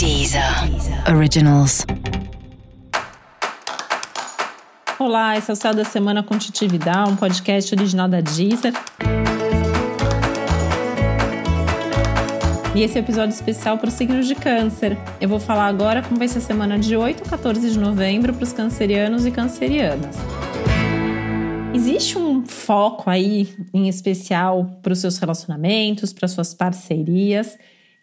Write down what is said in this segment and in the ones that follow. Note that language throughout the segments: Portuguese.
Deezer Originals. Olá, esse é o Céu da Semana com Titi Vidal, um podcast original da Deezer. E esse é episódio especial para os signos de câncer. Eu vou falar agora como vai ser a semana de 8 a 14 de novembro para os cancerianos e cancerianas. Existe um foco aí, em especial, para os seus relacionamentos, para suas parcerias,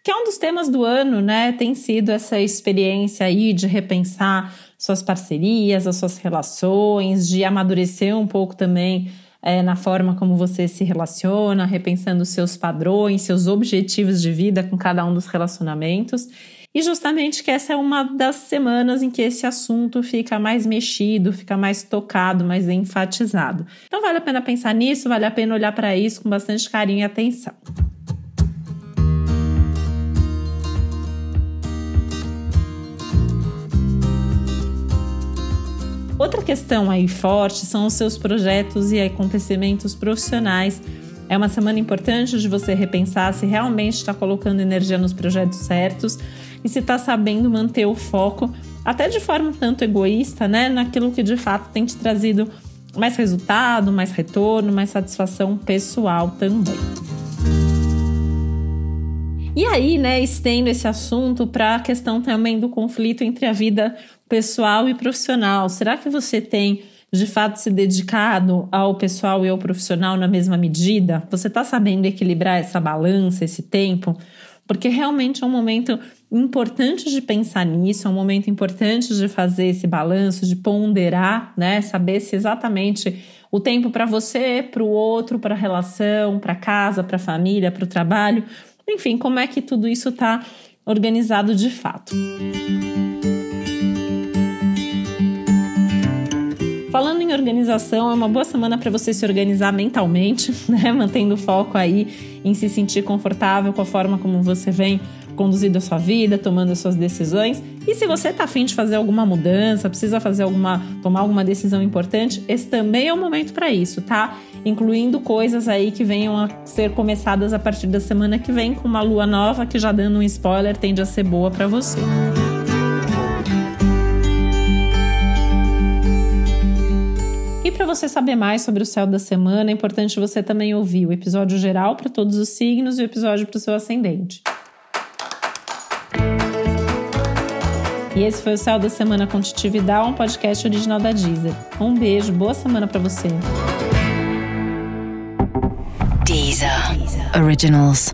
que é um dos temas do ano, né? Tem sido essa experiência aí de repensar suas parcerias, as suas relações, de amadurecer um pouco também é, na forma como você se relaciona, repensando seus padrões, seus objetivos de vida com cada um dos relacionamentos. E justamente que essa é uma das semanas em que esse assunto fica mais mexido, fica mais tocado, mais enfatizado. Então vale a pena pensar nisso, vale a pena olhar para isso com bastante carinho e atenção. Outra questão aí forte são os seus projetos e acontecimentos profissionais é uma semana importante de você repensar se realmente está colocando energia nos projetos certos e se está sabendo manter o foco, até de forma tanto egoísta, né, naquilo que de fato tem te trazido mais resultado, mais retorno, mais satisfação pessoal também. E aí, né, estendo esse assunto para a questão também do conflito entre a vida pessoal e profissional. Será que você tem de fato se dedicado ao pessoal e ao profissional na mesma medida? Você está sabendo equilibrar essa balança, esse tempo? Porque realmente é um momento importante de pensar nisso, é um momento importante de fazer esse balanço, de ponderar, né? Saber se exatamente o tempo para você, para o outro, para a relação, para casa, para a família, para o trabalho, enfim, como é que tudo isso está organizado de fato. Falando em organização, é uma boa semana para você se organizar mentalmente, né? Mantendo o foco aí em se sentir confortável com a forma como você vem conduzindo a sua vida, tomando as suas decisões. E se você está afim de fazer alguma mudança, precisa fazer alguma, tomar alguma decisão importante, esse também é o momento para isso, tá? Incluindo coisas aí que venham a ser começadas a partir da semana que vem, com uma lua nova que já dando um spoiler tende a ser boa para você. para você saber mais sobre o céu da semana, é importante você também ouvir o episódio geral para todos os signos e o episódio para o seu ascendente. E esse foi o Céu da Semana com Titi Vidal, um podcast original da Deezer. Um beijo, boa semana para você. Deezer. Originals.